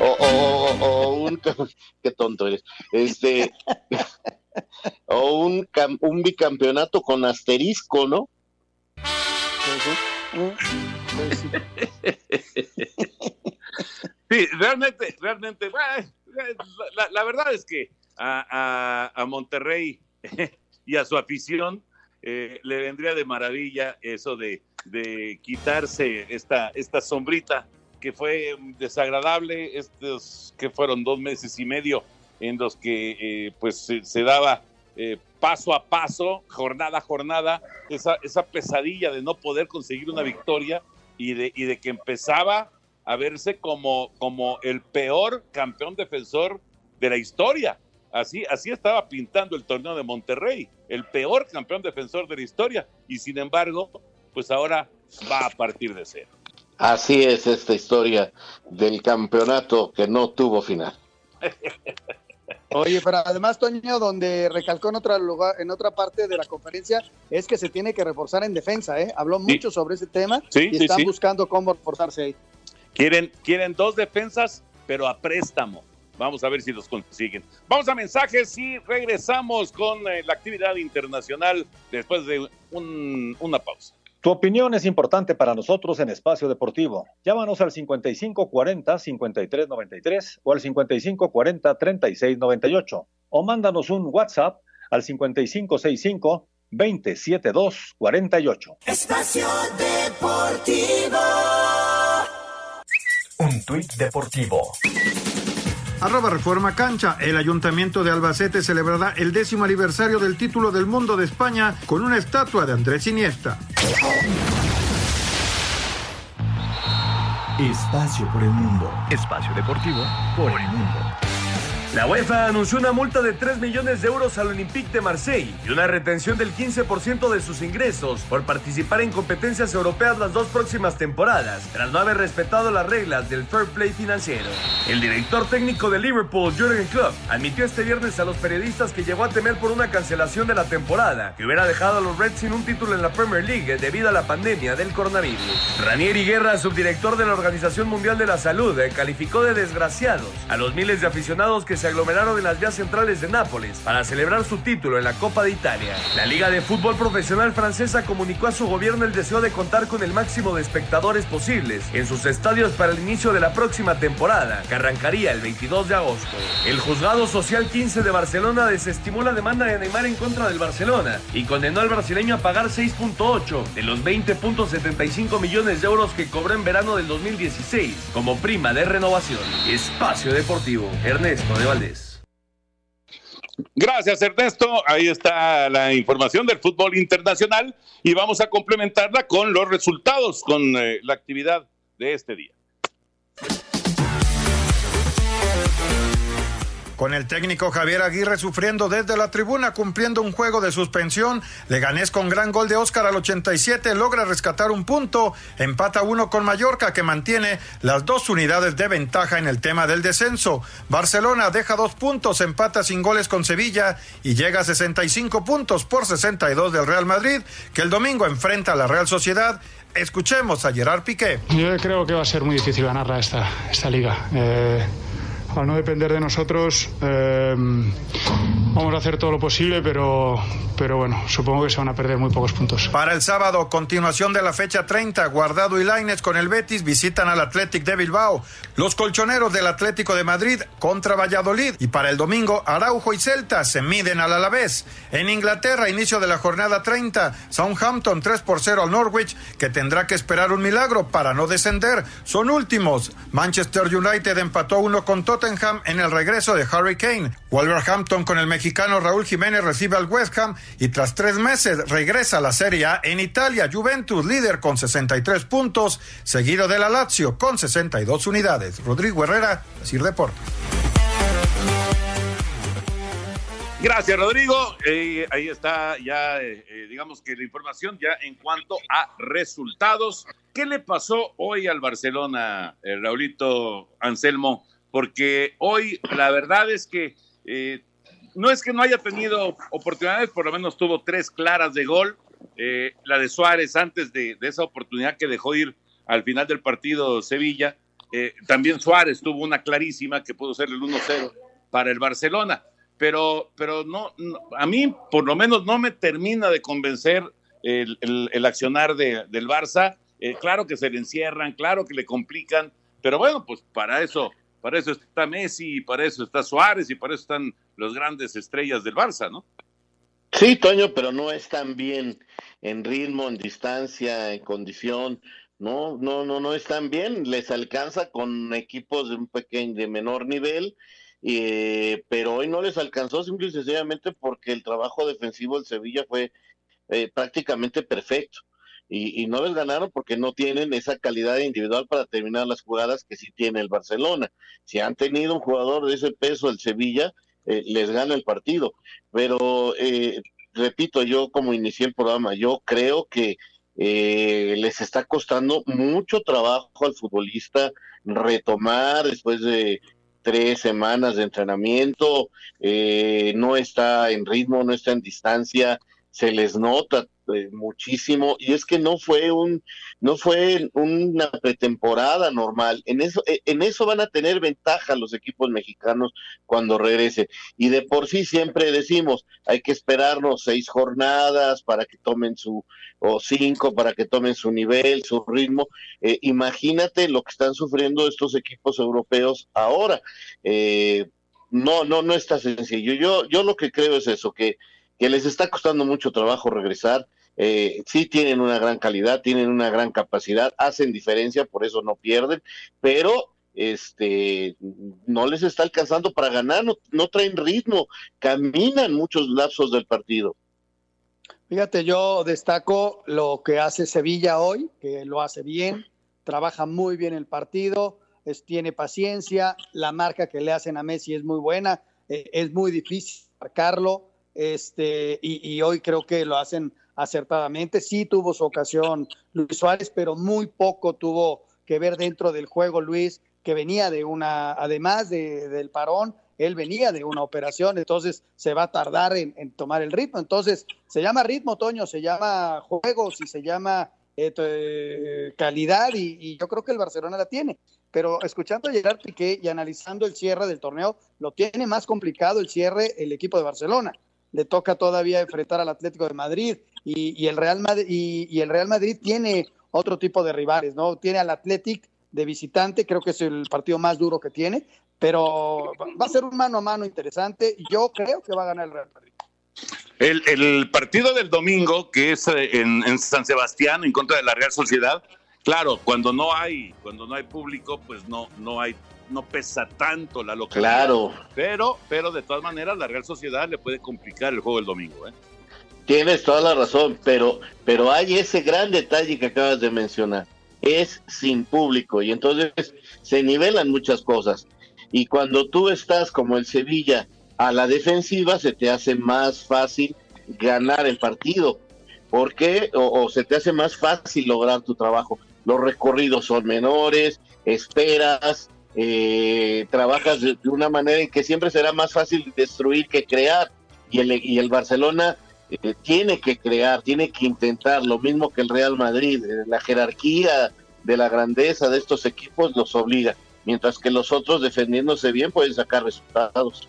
O, o, o- o un qué tonto eres. Este o un, un bicampeonato con asterisco, ¿no? Sí, realmente, realmente, bueno, la, la verdad es que a, a- a Monterrey y a su afición eh, le vendría de maravilla eso de, de quitarse esta, esta sombrita que fue desagradable, estos que fueron dos meses y medio en los que eh, pues se, daba eh, paso a paso, jornada a jornada, esa, esa pesadilla de no poder conseguir una victoria y de, y de que empezaba a verse como, como el peor campeón defensor de la historia. Así, así estaba pintando el torneo de Monterrey, el peor campeón defensor de la historia. Y sin embargo, pues ahora va a partir de cero. Así es esta historia del campeonato que no tuvo final. Oye, pero además, Toño, donde recalcó en otra lugar, en otra parte de la conferencia, es que se tiene que reforzar en defensa, ¿eh? Habló mucho sobre ese tema Sí, y sí, están sí. buscando cómo reforzarse ahí. Quieren, quieren dos defensas, pero a préstamo. Vamos a ver si los consiguen. Vamos a mensajes y regresamos con eh, la actividad internacional después de un- una pausa. Tu opinión es importante para nosotros en Espacio Deportivo. Llámanos al 5540-5393 o al 5540-3698 o mándanos un WhatsApp al 5565-27248. Espacio Deportivo. Un tuit deportivo. Arroba Reforma Cancha. El Ayuntamiento de Albacete celebrará el décimo aniversario del título del mundo de España con una estatua de Andrés Iniesta. Espacio por el mundo. Espacio deportivo por el mundo. La UEFA anunció una multa de 3 millones de euros al Olympique de Marseille y una retención del 15% de sus ingresos por participar en competencias europeas las dos próximas temporadas, tras no haber respetado las reglas del fair play financiero. El director técnico de Liverpool, Jurgen Klopp, admitió este viernes a los periodistas que llegó a temer por una cancelación de la temporada, que hubiera dejado a los Reds sin un título en la Premier League debido a la pandemia del coronavirus. Ranieri Guerra, subdirector de la Organización Mundial de la Salud, calificó de desgraciados a los miles de aficionados que se aglomeraron en las vías centrales de Nápoles para celebrar su título en la Copa de Italia. La Liga de Fútbol Profesional Francesa comunicó a su gobierno el deseo de contar con el máximo de espectadores posibles en sus estadios para el inicio de la próxima temporada, que arrancaría el 22 de agosto. El juzgado social 15 de Barcelona desestimó la demanda de Neymar en contra del Barcelona y condenó al brasileño a pagar 6.8 de los 20.75 millones de euros que cobró en verano del 2016 como prima de renovación. Espacio Deportivo, Ernesto de Gracias, Ernesto. Ahí está la información del fútbol internacional y vamos a complementarla con los resultados, con eh, la actividad de este día. Con el técnico Javier Aguirre sufriendo desde la tribuna, cumpliendo un juego de suspensión, Leganés con gran gol de Oscar al 87 logra rescatar un punto, empata uno con Mallorca que mantiene las dos unidades de ventaja en el tema del descenso. Barcelona deja dos puntos, empata sin goles con Sevilla y llega a 65 puntos por 62 del Real Madrid, que el domingo enfrenta a la Real Sociedad. Escuchemos a Gerard Piqué. Yo creo que va a ser muy difícil ganarla esta, esta liga. Eh al no depender de nosotros, eh, vamos a hacer todo lo posible, pero, pero bueno, supongo que se van a perder muy pocos puntos. Para el sábado, continuación de la fecha 30, Guardado y Laines con el Betis visitan al Athletic de Bilbao. Los colchoneros del Atlético de Madrid contra Valladolid. Y para el domingo, Araujo y Celta se miden al Alavés. En Inglaterra, inicio de la jornada 30, Southampton 3 por 0 al Norwich, que tendrá que esperar un milagro para no descender. Son últimos. Manchester United empató uno con Tottenham en el regreso de Harry Kane. Wolverhampton con el mexicano Raúl Jiménez recibe al West Ham y tras tres meses regresa a la Serie A en Italia. Juventus líder con 63 puntos, seguido de la Lazio con 62 unidades. Rodrigo Herrera, Sir Deportes. Gracias, Rodrigo. Eh, ahí está ya, eh, eh, digamos que la información ya en cuanto a resultados. ¿Qué le pasó hoy al Barcelona, Raulito Anselmo? Porque hoy la verdad es que no es que no haya tenido oportunidades, por lo menos tuvo tres claras de gol. la de Suárez antes de, esa oportunidad que dejó ir al final del partido Sevilla. también Suárez tuvo una clarísima que pudo ser el 1-0 para el Barcelona pero, pero no, a mí por lo menos no me termina de convencer el, accionar de, del Barça. Eh, claro que se le encierran, claro que le complican, pero bueno, pues para eso, para eso está Messi, para eso está Suárez y para eso están los grandes estrellas del Barça, ¿no? Sí, Toño, pero no están bien en ritmo, en distancia, en condición. No, no, no, no están bien. Les alcanza con equipos de un pequeño, de menor nivel eh, pero hoy no les alcanzó simple y sencillamente porque el trabajo defensivo del Sevilla fue eh, prácticamente perfecto. Y, no les ganaron porque no tienen esa calidad individual para terminar las jugadas que sí tiene el Barcelona. Si han tenido un jugador de ese peso, el Sevilla, eh, les gana el partido. Pero, repito, yo como inicié el programa, yo creo que les está costando mucho trabajo al futbolista retomar después de tres semanas de entrenamiento, eh, no está en ritmo, no está en distancia, se les nota eh, muchísimo y es que no fue un no fue una pretemporada normal. En eso eh, en eso van a tener ventaja los equipos mexicanos cuando regresen y de por sí siempre decimos hay que esperarnos seis jornadas para que tomen su o cinco para que tomen su nivel su ritmo. Eh, imagínate lo que están sufriendo estos equipos europeos ahora. No no no está sencillo. Yo yo lo que creo es eso que que les está costando mucho trabajo regresar. Eh, sí tienen una gran calidad, tienen una gran capacidad, hacen diferencia, por eso no pierden, pero este no les está alcanzando para ganar, no, traen ritmo, caminan muchos lapsos del partido. Fíjate, yo destaco lo que hace Sevilla hoy, que lo hace bien, trabaja muy bien el partido, tiene paciencia, la marca que le hacen a Messi es muy buena, eh, es muy difícil marcarlo, este, y, hoy creo que lo hacen acertadamente. Sí tuvo su ocasión Luis Suárez, pero muy poco tuvo que ver dentro del juego Luis, que venía de una, además de, del parón, él venía de una operación, entonces se va a tardar en, tomar el ritmo. Entonces, se llama ritmo, Toño, se llama juego, si se llama eh, calidad y, yo creo que el Barcelona la tiene. Pero escuchando a Gerard Piqué y analizando el cierre del torneo, lo tiene más complicado el cierre el equipo de Barcelona. Le toca todavía enfrentar al Atlético de Madrid y, el, Real Madrid, y, el Real Madrid tiene otro tipo de rivales, ¿no? Tiene al Atlético de visitante, creo que es el partido más duro que tiene, pero va a ser un mano a mano interesante. Yo creo que va a ganar el Real Madrid. El, partido del domingo, que es eh, en, San Sebastián, en contra de la Real Sociedad, claro, cuando no hay, cuando no hay público, pues no, no hay, no pesa tanto la localidad. Claro. Pero, pero de todas maneras, la Real Sociedad le puede complicar el juego del domingo, ¿eh? Tienes toda la razón, pero, pero hay ese gran detalle que acabas de mencionar. Es sin público y entonces se nivelan muchas cosas. Y cuando tú estás como el Sevilla a la defensiva, se te hace más fácil ganar el partido. ¿Por qué? O, se te hace más fácil lograr tu trabajo. Los recorridos son menores, esperas, eh, trabajas de, una manera en que siempre será más fácil destruir que crear. Y el, y el Barcelona eh, tiene que crear, tiene que intentar, lo mismo que el Real Madrid. Eh, la jerarquía de la grandeza de estos equipos los obliga mientras que los otros defendiéndose bien pueden sacar resultados.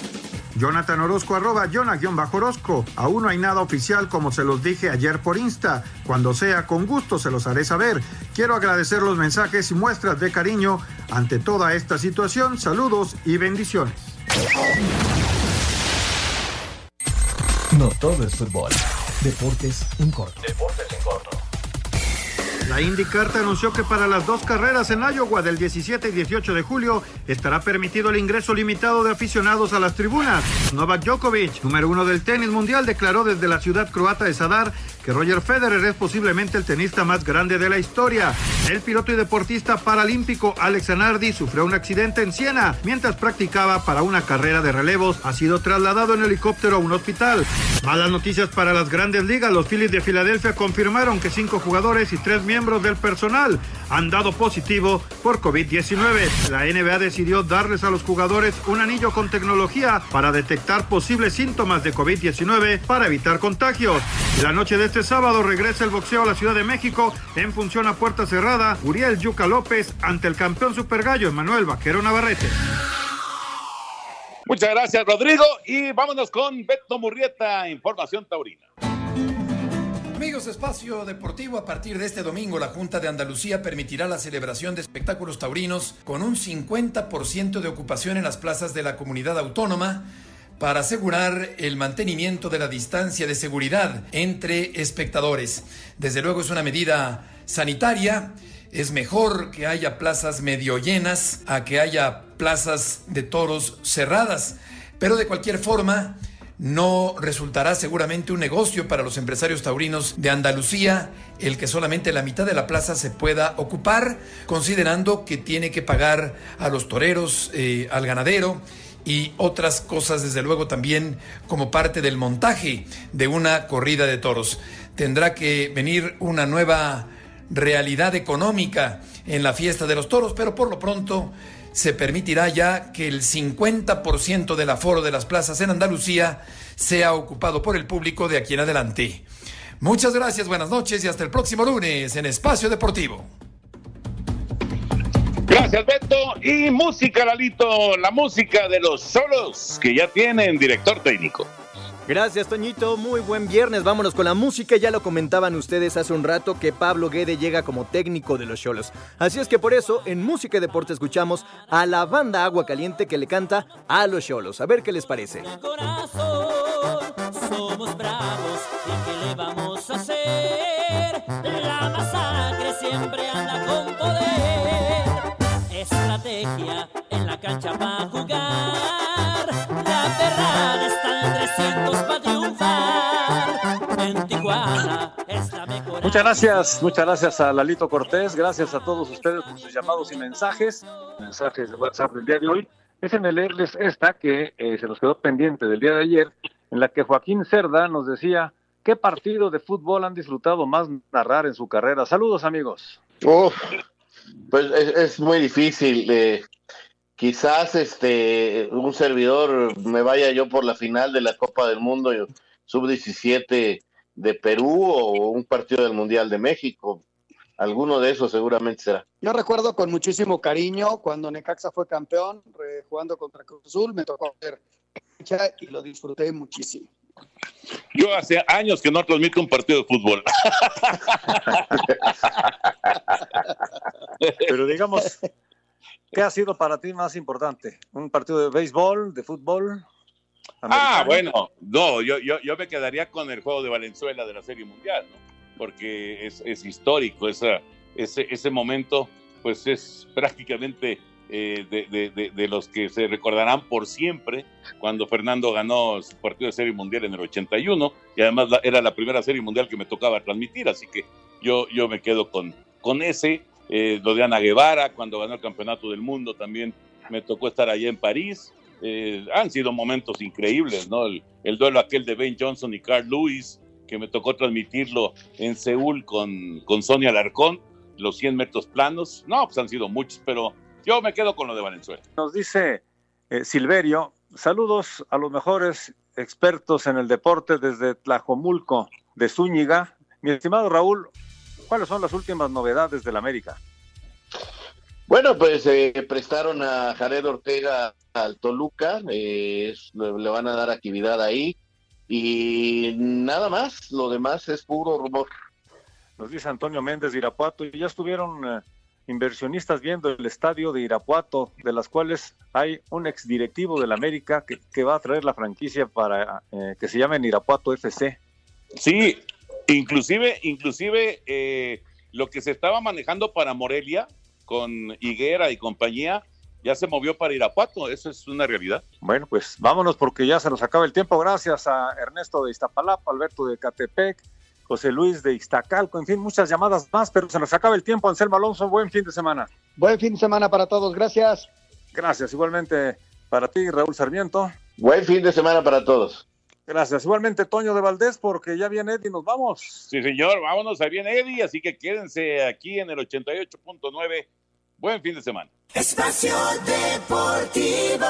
Jonathan Orozco, arroba Jonah-Orozco. Aún no hay nada oficial como se los dije ayer por Insta. Cuando sea, con gusto se los haré saber. Quiero agradecer los mensajes y muestras de cariño ante toda esta situación. Saludos y bendiciones. No todo es fútbol. Deportes en corto. Deportes en corto. La IndyCar anunció que para las dos carreras en Iowa del 17 y 18 de julio estará permitido el ingreso limitado de aficionados a las tribunas. Novak Djokovic, número uno del tenis mundial, declaró desde la ciudad croata de Sadar que Roger Federer es posiblemente el tenista más grande de la historia. El piloto y deportista paralímpico Alex Zanardi sufrió un accidente en Siena mientras practicaba para una carrera de relevos. Ha sido trasladado en helicóptero a un hospital. Malas noticias para las grandes ligas. Los Phillies de Filadelfia confirmaron que cinco jugadores y tres miembros del personal han dado positivo por COVID-19. La NBA decidió darles a los jugadores un anillo con tecnología para detectar posibles síntomas de COVID-19 para evitar contagios. La noche de este sábado regresa el boxeo a la Ciudad de México en función a puerta cerrada. Uriel Yuca López ante el campeón super gallo Emanuel Vaquero Navarrete. Muchas gracias, Rodrigo. Y vámonos con Beto Murrieta, Información Taurina. Amigos Espacio Deportivo, a partir de este domingo la Junta de Andalucía permitirá la celebración de espectáculos taurinos con un 50% de ocupación en las plazas de la comunidad autónoma para asegurar el mantenimiento de la distancia de seguridad entre espectadores. Desde luego es una medida sanitaria. Es mejor que haya plazas medio llenas a que haya plazas de toros cerradas. Pero de cualquier forma, no resultará seguramente un negocio para los empresarios taurinos de Andalucía el que solamente la mitad de la plaza se pueda ocupar, considerando que tiene que pagar a los toreros, eh, al ganadero y otras cosas, desde luego, también como parte del montaje de una corrida de toros. Tendrá que venir una nueva realidad económica en la fiesta de los toros, pero por lo pronto se permitirá ya que el 50% del aforo de las plazas en Andalucía sea ocupado por el público de aquí en adelante. Muchas gracias, buenas noches y hasta el próximo lunes en Espacio Deportivo. Gracias, Beto. Y música, Lalito, la música de los solos que ya tienen director técnico. Gracias, Toñito. Muy buen viernes. Vámonos con la música. Ya lo comentaban ustedes hace un rato que Pablo Guede llega como técnico de los Cholos. Así es que por eso, en Música y Deporte escuchamos a la banda Agua Caliente que le canta a los Cholos. A ver qué les parece. estrategia En Tijuana es la mejor. Muchas gracias, muchas gracias a Lalito Cortés, gracias a todos ustedes por sus llamados y mensajes. mensajes de WhatsApp del día de hoy. Déjenme leerles esta que eh, se nos quedó pendiente del día de ayer, en la que Joaquín Cerda nos decía, ¿qué partido de fútbol han disfrutado más narrar en su carrera? Saludos amigos. pues es, muy difícil. Eh, quizás este un servidor me vaya yo por la final de la Copa del Mundo sub-17 de Perú o un partido del Mundial de México. Alguno de esos seguramente será. Yo recuerdo con muchísimo cariño cuando Necaxa fue campeón, jugando contra Cruz Azul, me tocó ver y lo disfruté muchísimo. Yo hace años que no transmito un partido de fútbol. Pero digamos, ¿qué ha sido para ti más importante? ¿Un partido de béisbol, de fútbol? Ah, bueno, no, yo, yo, yo me quedaría con el juego de Valenzuela de la Serie Mundial, ¿no? porque es, es histórico, esa, ese, ese momento pues es prácticamente eh, de, de, los que se recordarán por siempre cuando Fernando ganó su partido de Serie Mundial en el 81 y además era la primera Serie Mundial que me tocaba transmitir, así que yo, yo me quedo con, con ese, eh, lo de Ana Guevara cuando ganó el Campeonato del Mundo también me tocó estar allá en París, eh, han sido momentos increíbles, ¿no? El, el, duelo aquel de Ben Johnson y Carl Lewis, que me tocó transmitirlo en Seúl con, con Sonia Larcón, los 100 metros planos. No, pues han sido muchos, pero yo me quedo con lo de Valenzuela. Nos dice eh, Silverio, saludos a los mejores expertos en el deporte desde Tlajomulco de Zúñiga. Mi estimado Raúl, ¿cuáles son las últimas novedades del América? Bueno, pues eh, prestaron a Jared Ortega al Toluca, eh, le van a dar actividad ahí. Y nada más, lo demás es puro rumor. Nos dice Antonio Méndez de Irapuato, y ya estuvieron eh, inversionistas viendo el estadio de Irapuato, de las cuales hay un exdirectivo del América que, va a traer la franquicia para eh, que se llame Irapuato FC. Sí, inclusive, inclusive eh, lo que se estaba manejando para Morelia con Higuera y compañía, ya se movió para Irapuato, eso es una realidad. Bueno, pues vámonos porque ya se nos acaba el tiempo. Gracias a Ernesto de Iztapalapa, Alberto de Catepec, José Luis de Iztacalco, en fin, muchas llamadas más, pero se nos acaba el tiempo. Anselmo Alonso, buen fin de semana. Buen fin de semana para todos, gracias. Gracias, igualmente para ti, Raúl Sarmiento. Buen fin de semana para todos. Gracias. Igualmente, Toño de Valdés, porque ya viene Eddie, nos vamos. Sí, señor, vámonos, ahí viene Eddie, así que quédense aquí en el 88.9 Buen fin de semana. Espacio Deportivo.